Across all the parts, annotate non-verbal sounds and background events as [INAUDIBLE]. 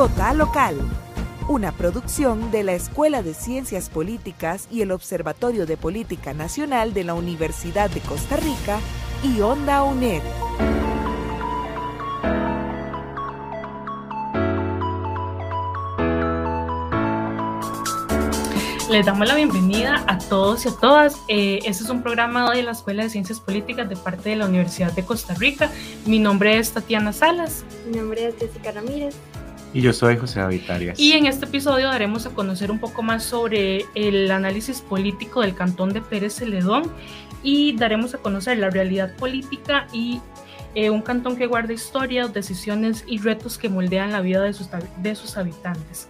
Vota Local, una producción de la Escuela de Ciencias Políticas y el Observatorio de Política Nacional de la Universidad de Costa Rica y Onda UNED. Les damos la bienvenida a todos y a todas. Eh, este es un programa de la Escuela de Ciencias Políticas de parte de la Universidad de Costa Rica. Mi nombre es Tatiana Salas. Mi nombre es Jessica Ramírez. Y yo soy José David Arias. Y en este episodio daremos a conocer un poco más sobre el análisis político del cantón de Pérez Celedón y daremos a conocer la realidad política y eh, un cantón que guarda historias, decisiones y retos que moldean la vida de sus, de sus habitantes.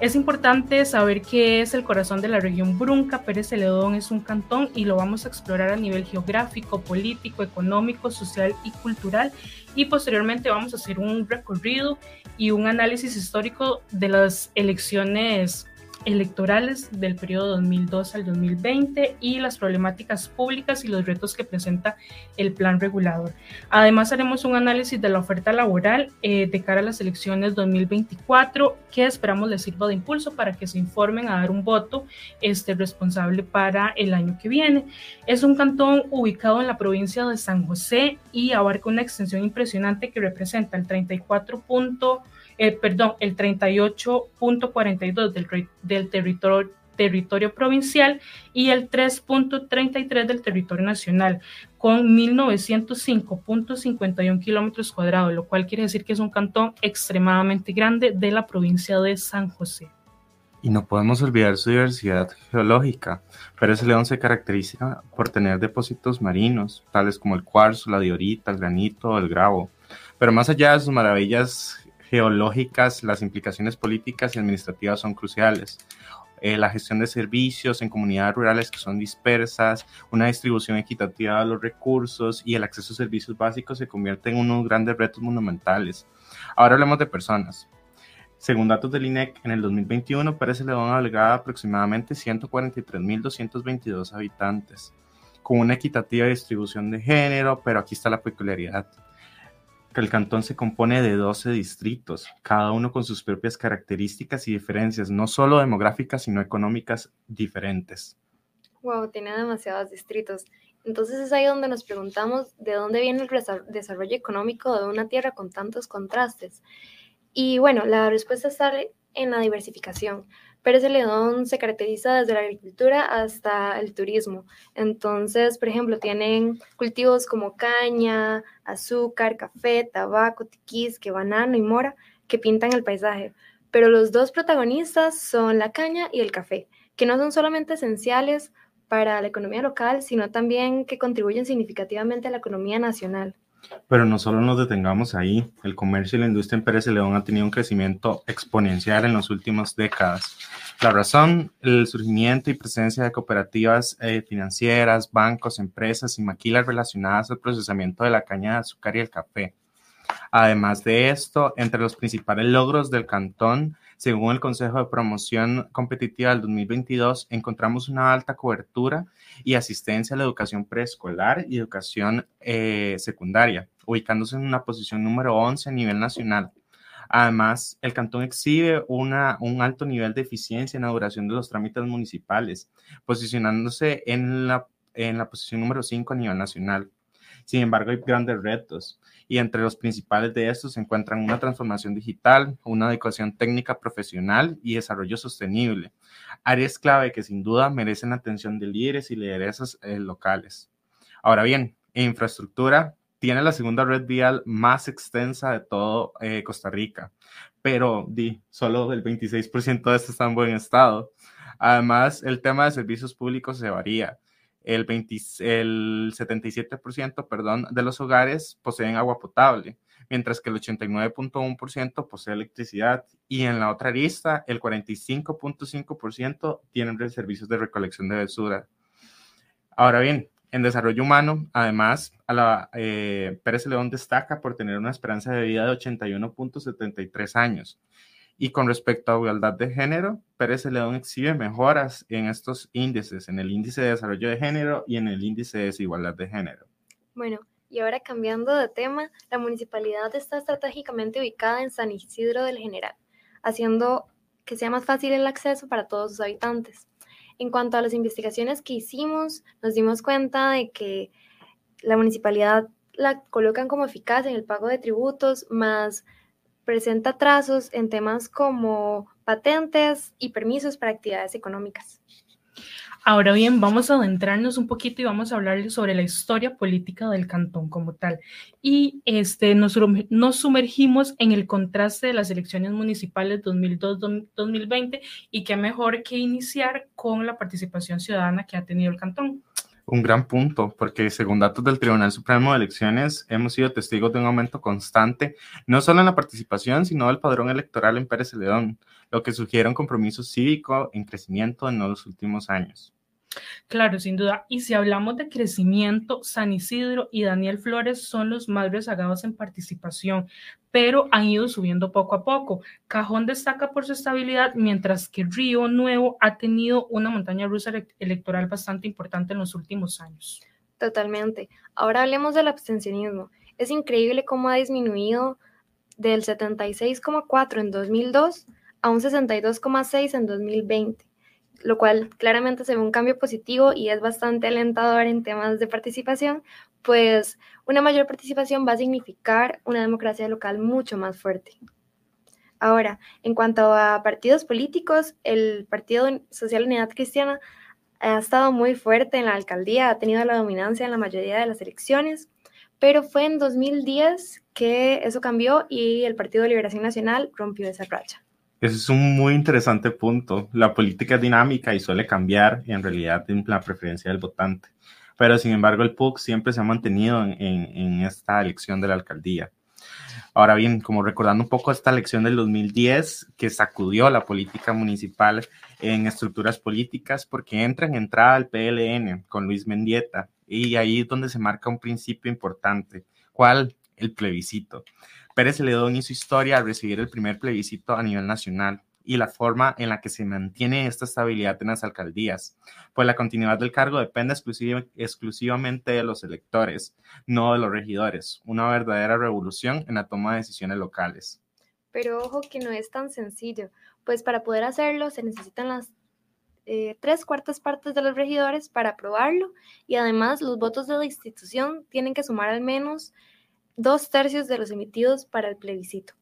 Es importante saber qué es el corazón de la región Brunca. Pérez Celedón es un cantón y lo vamos a explorar a nivel geográfico, político, económico, social y cultural. Y posteriormente vamos a hacer un recorrido y un análisis histórico de las elecciones electorales del periodo 2002 al 2020 y las problemáticas públicas y los retos que presenta el plan regulador. Además, haremos un análisis de la oferta laboral eh, de cara a las elecciones 2024 que esperamos les sirva de impulso para que se informen a dar un voto este, responsable para el año que viene. Es un cantón ubicado en la provincia de San José y abarca una extensión impresionante que representa el 34 eh, perdón, el 38.42 del, del territorio, territorio provincial y el 3.33 del territorio nacional, con 1905.51 kilómetros cuadrados, lo cual quiere decir que es un cantón extremadamente grande de la provincia de San José. Y no podemos olvidar su diversidad geológica. Pérez León se caracteriza por tener depósitos marinos, tales como el cuarzo, la diorita, el granito, el gravo. Pero más allá de sus maravillas geológicas, las implicaciones políticas y administrativas son cruciales. Eh, la gestión de servicios en comunidades rurales que son dispersas, una distribución equitativa de los recursos y el acceso a servicios básicos se convierten en unos grandes retos monumentales. Ahora hablemos de personas. Según datos del INEC, en el 2021 Pérez León albergaba aproximadamente 143.222 habitantes, con una equitativa distribución de género, pero aquí está la peculiaridad el cantón se compone de 12 distritos, cada uno con sus propias características y diferencias, no solo demográficas, sino económicas diferentes. Wow, tiene demasiados distritos. Entonces es ahí donde nos preguntamos de dónde viene el desarrollo económico de una tierra con tantos contrastes. Y bueno, la respuesta está en la diversificación. Pérez Celedón se caracteriza desde la agricultura hasta el turismo. Entonces, por ejemplo, tienen cultivos como caña, azúcar, café, tabaco, tiquisque, banano y mora que pintan el paisaje. Pero los dos protagonistas son la caña y el café, que no son solamente esenciales para la economía local, sino también que contribuyen significativamente a la economía nacional. Pero no solo nos detengamos ahí, el comercio y la industria en Pérez León han tenido un crecimiento exponencial en las últimas décadas. La razón, el surgimiento y presencia de cooperativas eh, financieras, bancos, empresas y maquilas relacionadas al procesamiento de la caña de azúcar y el café. Además de esto, entre los principales logros del cantón según el Consejo de Promoción Competitiva del 2022, encontramos una alta cobertura y asistencia a la educación preescolar y educación eh, secundaria, ubicándose en una posición número 11 a nivel nacional. Además, el cantón exhibe una, un alto nivel de eficiencia en la duración de los trámites municipales, posicionándose en la, en la posición número 5 a nivel nacional. Sin embargo, hay grandes retos y entre los principales de estos se encuentran una transformación digital, una adecuación técnica profesional y desarrollo sostenible, áreas clave que sin duda merecen la atención de líderes y lideresas eh, locales. Ahora bien, infraestructura tiene la segunda red vial más extensa de todo eh, Costa Rica, pero solo el 26% de esto está en buen estado. Además, el tema de servicios públicos se varía el, 20, el 77% perdón, de los hogares poseen agua potable, mientras que el 89.1% posee electricidad y en la otra lista el 45.5% tienen servicios de recolección de basura. Ahora bien, en desarrollo humano, además, a la, eh, Pérez León destaca por tener una esperanza de vida de 81.73 años, y con respecto a igualdad de género, Pérez León exhibe mejoras en estos índices, en el índice de desarrollo de género y en el índice de desigualdad de género. Bueno, y ahora cambiando de tema, la municipalidad está estratégicamente ubicada en San Isidro del General. haciendo que sea más fácil el acceso para todos sus habitantes. En cuanto a las investigaciones que hicimos, nos dimos cuenta de que la municipalidad la colocan como eficaz en el pago de tributos, más presenta trazos en temas como patentes y permisos para actividades económicas. Ahora bien, vamos a adentrarnos un poquito y vamos a hablar sobre la historia política del cantón como tal. Y este, nos, nos sumergimos en el contraste de las elecciones municipales 2002-2020 y qué mejor que iniciar con la participación ciudadana que ha tenido el cantón un gran punto, porque según datos del Tribunal Supremo de Elecciones, hemos sido testigos de un aumento constante, no solo en la participación, sino del padrón electoral en Pérez Celedón, lo que sugiere un compromiso cívico en crecimiento en los últimos años. Claro, sin duda. Y si hablamos de crecimiento, San Isidro y Daniel Flores son los más rezagados en participación, pero han ido subiendo poco a poco. Cajón destaca por su estabilidad, mientras que Río Nuevo ha tenido una montaña rusa electoral bastante importante en los últimos años. Totalmente. Ahora hablemos del abstencionismo. Es increíble cómo ha disminuido del 76,4 en 2002 a un 62,6 en 2020 lo cual claramente se ve un cambio positivo y es bastante alentador en temas de participación, pues una mayor participación va a significar una democracia local mucho más fuerte. Ahora, en cuanto a partidos políticos, el Partido Social Unidad Cristiana ha estado muy fuerte en la alcaldía, ha tenido la dominancia en la mayoría de las elecciones, pero fue en 2010 que eso cambió y el Partido Liberación Nacional rompió esa racha. Ese es un muy interesante punto. La política es dinámica y suele cambiar en realidad en la preferencia del votante. Pero sin embargo, el PUC siempre se ha mantenido en, en, esta elección de la alcaldía. Ahora bien, como recordando un poco esta elección del 2010 que sacudió la política municipal en estructuras políticas porque entra en entrada al PLN con Luis Mendieta y ahí es donde se marca un principio importante. ¿Cuál? El plebiscito. Pérez Celedón hizo historia al recibir el primer plebiscito a nivel nacional y la forma en la que se mantiene esta estabilidad en las alcaldías, pues la continuidad del cargo depende exclusivamente de los electores, no de los regidores, una verdadera revolución en la toma de decisiones locales. Pero ojo que no es tan sencillo, pues para poder hacerlo se necesitan las eh, tres cuartas partes de los regidores para aprobarlo y además los votos de la institución tienen que sumar al menos dos tercios de los emitidos para el plebiscito.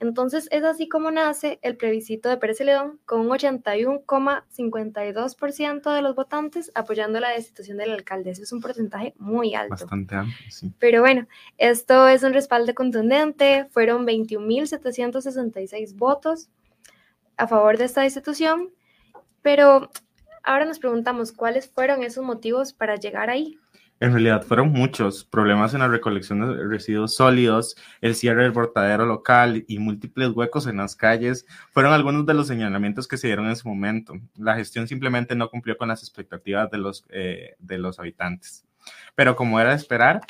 Entonces es así como nace el plebiscito de Pérez Celedón con un 81,52% de los votantes apoyando la destitución del alcalde. Eso es un porcentaje muy alto. Bastante amplio, sí. Pero bueno, esto es un respaldo contundente. Fueron 21.766 votos a favor de esta destitución. Pero ahora nos preguntamos cuáles fueron esos motivos para llegar ahí. En realidad fueron muchos problemas en la recolección de residuos sólidos, el cierre del portadero local y múltiples huecos en las calles fueron algunos de los señalamientos que se dieron en ese momento. La gestión simplemente no cumplió con las expectativas de los, eh, de los habitantes. Pero como era de esperar,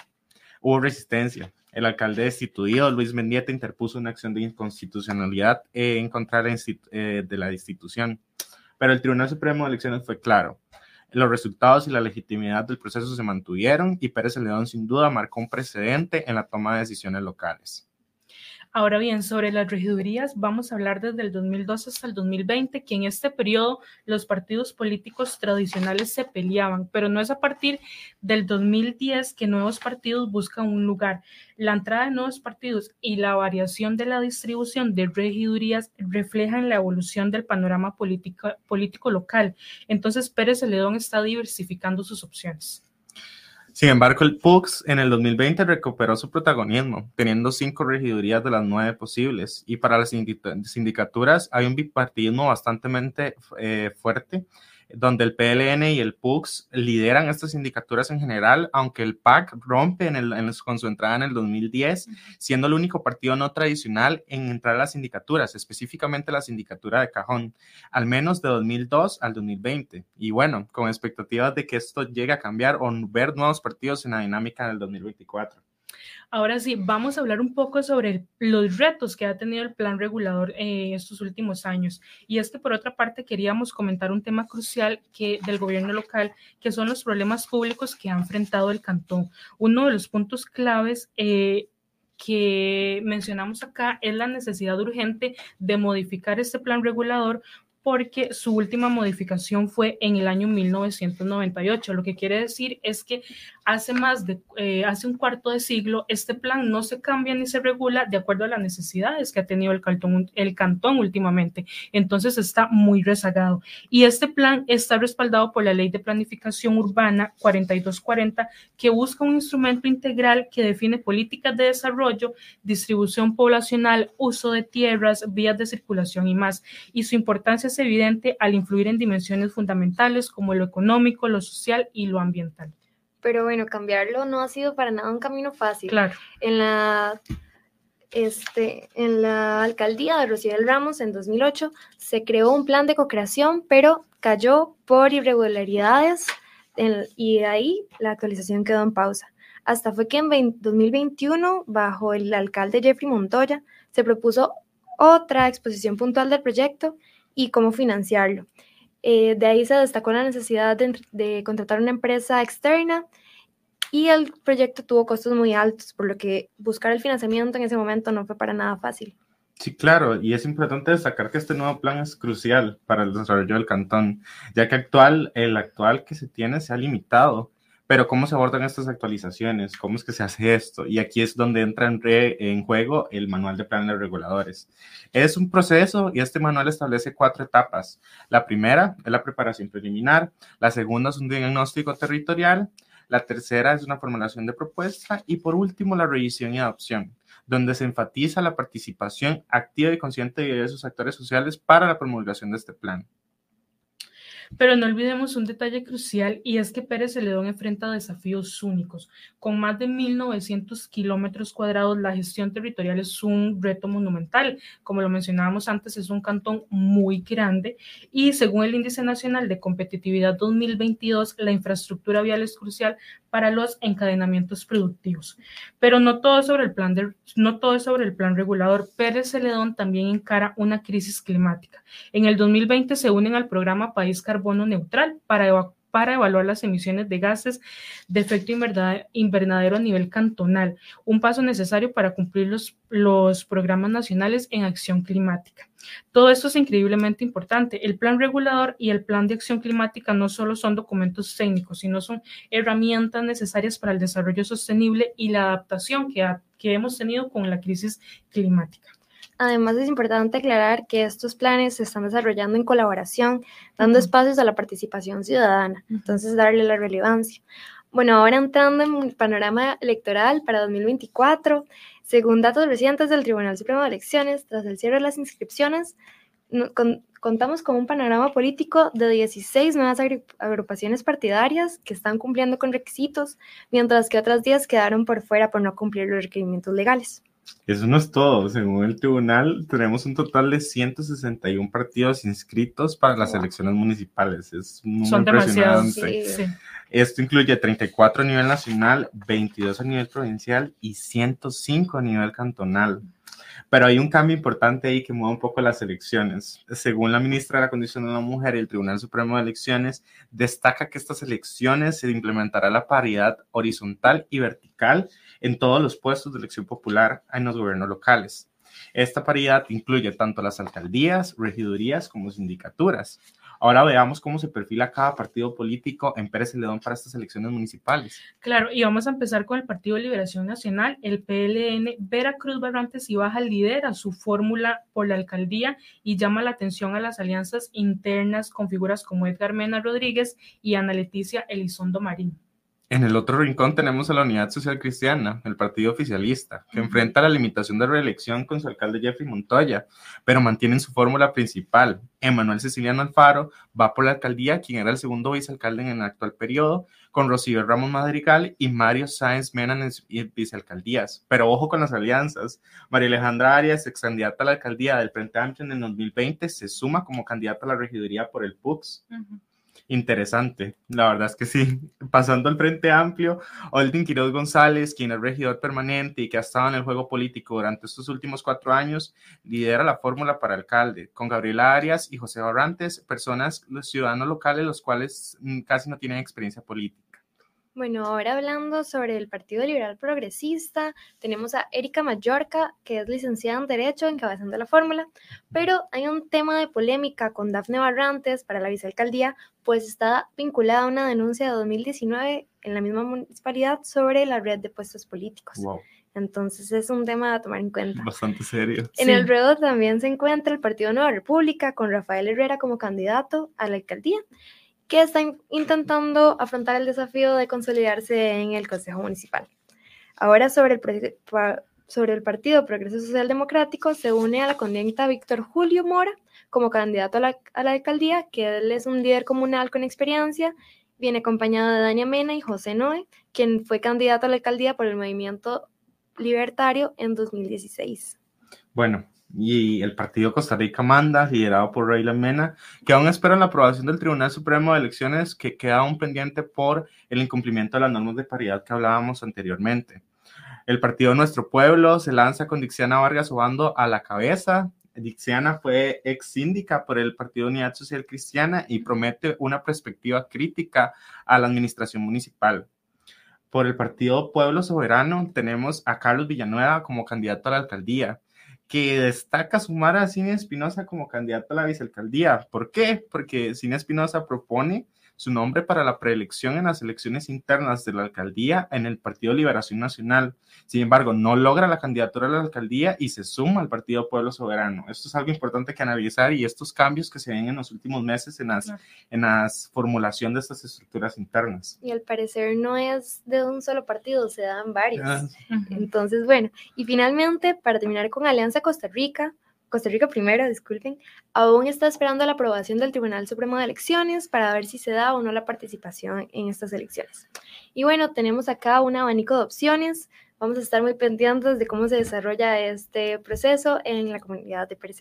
hubo resistencia. El alcalde destituido, Luis Mendieta, interpuso una acción de inconstitucionalidad en contra de la eh, institución. Pero el Tribunal Supremo de Elecciones fue claro los resultados y la legitimidad del proceso se mantuvieron y Pérez León sin duda marcó un precedente en la toma de decisiones locales. Ahora bien, sobre las regidurías, vamos a hablar desde el 2012 hasta el 2020, que en este periodo los partidos políticos tradicionales se peleaban, pero no es a partir del 2010 que nuevos partidos buscan un lugar. La entrada de nuevos partidos y la variación de la distribución de regidurías reflejan la evolución del panorama político, local. Entonces, Pérez Celedón está diversificando sus opciones. Sin embargo, el PUX en el 2020 recuperó su protagonismo, teniendo cinco regidurías de las nueve posibles. Y para las sindicaturas hay un bipartidismo bastante eh, fuerte donde el PLN y el PUX lideran estas sindicaturas en general, aunque el PAC rompe en el, con su entrada en el 2010, siendo el único partido no tradicional en entrar a las sindicaturas, específicamente la sindicatura de Cajón, al menos de 2002 al 2020. Y bueno, con expectativas de que esto llegue a cambiar o ver nuevos partidos en la dinámica del 2024. Ahora sí, vamos a hablar un poco sobre los retos que ha tenido el plan regulador eh, estos últimos años. Y es que por otra parte queríamos comentar un tema crucial que, del gobierno local, que son los problemas públicos que ha enfrentado el cantón. Uno de los puntos claves eh, que mencionamos acá es la necesidad urgente de modificar este plan regulador porque su última modificación fue en el año 1998. Lo que quiere decir es que hace más de, eh, hace un cuarto de siglo, este plan no se cambia ni se regula de acuerdo a las necesidades que ha tenido el cantón, el cantón últimamente. Entonces está muy rezagado. Y este plan está respaldado por la Ley de Planificación Urbana 4240, que busca un instrumento integral que define políticas de desarrollo, distribución poblacional, uso de tierras, vías de circulación y más. Y su importancia evidente al influir en dimensiones fundamentales como lo económico, lo social y lo ambiental. Pero bueno, cambiarlo no ha sido para nada un camino fácil. Claro. En la, este, en la alcaldía de Rociel Ramos en 2008 se creó un plan de co-creación, pero cayó por irregularidades y de ahí la actualización quedó en pausa. Hasta fue que en 2021, bajo el alcalde Jeffrey Montoya, se propuso otra exposición puntual del proyecto y cómo financiarlo. Eh, de ahí se destacó la necesidad de, contratar una empresa externa y el proyecto tuvo costos muy altos, por lo que buscar el financiamiento en ese momento no fue para nada fácil. Sí, claro, y es importante destacar que este nuevo plan es crucial para el desarrollo del cantón, ya que actual, el actual que se tiene se ha limitado pero ¿cómo se abordan estas actualizaciones? ¿Cómo es que se hace esto? Y aquí es donde entra en, juego el manual de planes reguladores. Es un proceso y este manual establece cuatro etapas. La primera es la preparación preliminar, la segunda es un diagnóstico territorial, la tercera es una formulación de propuesta y por último la revisión y adopción donde se enfatiza la participación activa y consciente de esos actores sociales para la promulgación de este plan. Pero no olvidemos un detalle crucial y es que Pérez Celedón enfrenta desafíos únicos. Con más de 1.900 kilómetros cuadrados, la gestión territorial es un reto monumental. Como lo mencionábamos antes, es un cantón muy grande y según el Índice Nacional de Competitividad 2022, la infraestructura vial es crucial para los encadenamientos productivos. Pero no todo, sobre el plan de, no todo es sobre el plan regulador. Pérez Celedón también encara una crisis climática. En el 2020 se unen al programa País Carbono Neutral para evacuar para evaluar las emisiones de gases de efecto invernadero a nivel cantonal, un paso necesario para cumplir los, programas nacionales en acción climática. Todo esto es increíblemente importante. El plan regulador y el plan de acción climática no solo son documentos técnicos, sino son herramientas necesarias para el desarrollo sostenible y la adaptación que, que hemos tenido con la crisis climática. Además, es importante aclarar que estos planes se están desarrollando en colaboración, dando espacios a la participación ciudadana, entonces darle la relevancia. Bueno, ahora entrando en el panorama electoral para 2024, según datos recientes del Tribunal Supremo de Elecciones, tras el cierre de las inscripciones, contamos con un panorama político de 16 nuevas agrupaciones partidarias que están cumpliendo con requisitos, mientras que otras 10 quedaron por fuera por no cumplir los requerimientos legales. Eso no es todo. Según el tribunal, tenemos un total de 161 partidos inscritos para las elecciones municipales. Es Son demasiados. Esto incluye 34 a nivel nacional, 22 a nivel provincial y 105 a nivel cantonal. Pero hay un cambio importante ahí que mueve un poco las elecciones. Según la ministra de la Condición de la Mujer y el Tribunal Supremo de Elecciones, destaca que estas elecciones se implementará la paridad horizontal y vertical en todos los puestos de elección popular en los gobiernos locales. Esta paridad incluye tanto las alcaldías, regidurías como sindicaturas. Ahora veamos cómo se perfila cada partido político en Pérez Celedón para estas elecciones municipales. Claro, y vamos a empezar con el Partido de Liberación Nacional, el PLN. Veracruz Barrantes y Baja lidera su fórmula por la alcaldía y llama la atención a las alianzas internas con figuras como Edgar Mena Rodríguez y Ana Leticia Elizondo Marín. En el otro rincón tenemos a la Unidad Social Cristiana, el partido oficialista, que enfrenta la limitación de reelección con su alcalde Jeffrey Montoya, pero mantienen su fórmula principal. Emanuel Ceciliano Alfaro va por la alcaldía, quien era el segundo vicealcalde en el actual periodo, con Rocío Ramos Madrigal y Mario Sáenz Mena en vicealcaldías. Pero ojo con las alianzas. María Alejandra Arias, ex candidata a la alcaldía del Frente Amplio en el 2020, se suma como candidata a la regiduría por el PUX interesante. La verdad es que sí. [LAUGHS] Pasando al Frente Amplio, Olden Quiroz González, quien es regidor permanente y que ha estado en el juego político durante estos últimos cuatro años, lidera la fórmula para alcalde, con Gabriela Arias y José Barrantes, personas, los ciudadanos locales, los cuales mm, casi no tienen experiencia política. Bueno, ahora hablando sobre el Partido Liberal Progresista, tenemos a Erika Mallorca, que es licenciada en Derecho, encabezando la fórmula, pero hay un tema de polémica con Dafne Barrantes para la vicealcaldía, pues está vinculada a una denuncia de 2019 en la misma municipalidad sobre la red de puestos políticos. Entonces es un tema a tomar en cuenta. Bastante serio. En el ruedo también se encuentra el Partido Nueva República con Rafael Herrera como candidato a la alcaldía que están intentando afrontar el desafío de consolidarse en el Consejo Municipal. Ahora sobre el, Partido Progreso Social Democrático se une a la condienta Víctor Julio Mora como candidato a la, alcaldía, que él es un líder comunal con experiencia, viene acompañado de Dania Mena y José Noé, quien fue candidato a la alcaldía por el movimiento libertario en 2016. Bueno, y el partido Costa Rica Manda, liderado por Reyla Mena, que aún espera la aprobación del Tribunal Supremo de Elecciones, que queda aún pendiente por el incumplimiento de las normas de paridad que hablábamos anteriormente. El partido Nuestro Pueblo se lanza con Dixiana Vargas Obando a la cabeza. Dixiana fue ex síndica por el Partido Unidad Social Cristiana y promete una perspectiva crítica a la administración municipal. Por el Partido Pueblo Soberano tenemos a Carlos Villanueva como candidato a la alcaldía que destaca sumar a Cine Espinosa como candidato a la vicealcaldía. ¿Por qué? Porque Cine Espinosa propone su nombre para la preelección en las elecciones internas de la alcaldía en el Partido Liberación Nacional. Sin embargo, no logra la candidatura a la alcaldía y se suma al Partido Pueblo Soberano. Esto es algo importante que analizar y estos cambios que se ven en los últimos meses en las, en las formulación de estas estructuras internas. Y al parecer no es de un solo partido, se dan varios. Ah. Entonces, bueno, y finalmente, para terminar con Alianza Costa Rica, Costa Rica primero, disculpen, aún está esperando la aprobación del Tribunal Supremo de Elecciones para ver si se da o no la participación en estas elecciones. Y bueno, tenemos acá un abanico de opciones. Vamos a estar muy pendientes de cómo se desarrolla este proceso en la comunidad de Pérez.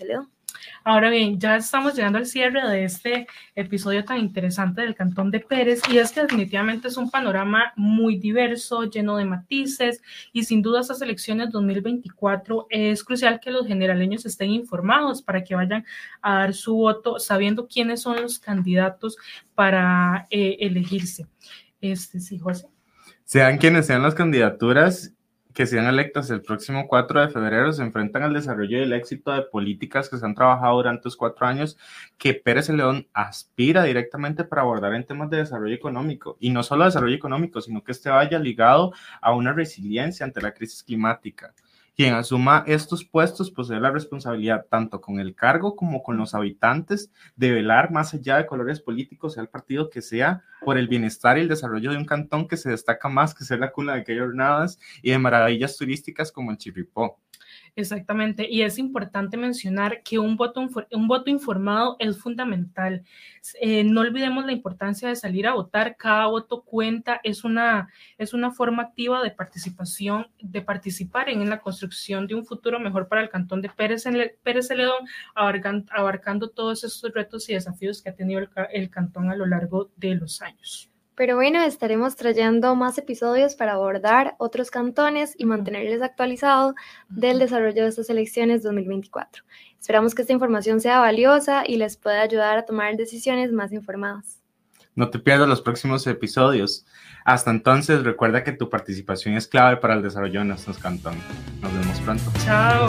Ahora bien, ya estamos llegando al cierre de este episodio tan interesante del Cantón de Pérez y es que definitivamente es un panorama muy diverso, lleno de matices y sin duda estas elecciones 2024 es crucial que los generaleños estén informados para que vayan a dar su voto sabiendo quiénes son los candidatos para eh, elegirse. Este, sí, José. Sean quienes sean las candidaturas, que sean electas el próximo 4 de febrero se enfrentan al desarrollo y el éxito de políticas que se han trabajado durante los cuatro años que Pérez León aspira directamente para abordar en temas de desarrollo económico. Y no solo desarrollo económico, sino que este vaya ligado a una resiliencia ante la crisis climática. Quien asuma estos puestos posee la responsabilidad tanto con el cargo como con los habitantes de velar más allá de colores políticos, sea el partido que sea, por el bienestar y el desarrollo de un cantón que se destaca más que ser la cuna de jornadas y de maravillas turísticas como el Chipipó. Exactamente, y es importante mencionar que un voto, un voto informado es fundamental. Eh, no olvidemos la importancia de salir a votar, cada voto cuenta, es una, es una forma activa de participación, de participar en, la construcción de un futuro mejor para el cantón de Pérez, Pérez Celedón, abarcando, todos estos retos y desafíos que ha tenido el cantón a lo largo de los años. Pero bueno, estaremos trayendo más episodios para abordar otros cantones y mantenerles actualizados del desarrollo de estas elecciones 2024. Esperamos que esta información sea valiosa y les pueda ayudar a tomar decisiones más informadas. No te pierdas los próximos episodios. Hasta entonces, recuerda que tu participación es clave para el desarrollo de nuestros cantones. Nos vemos pronto. Chao.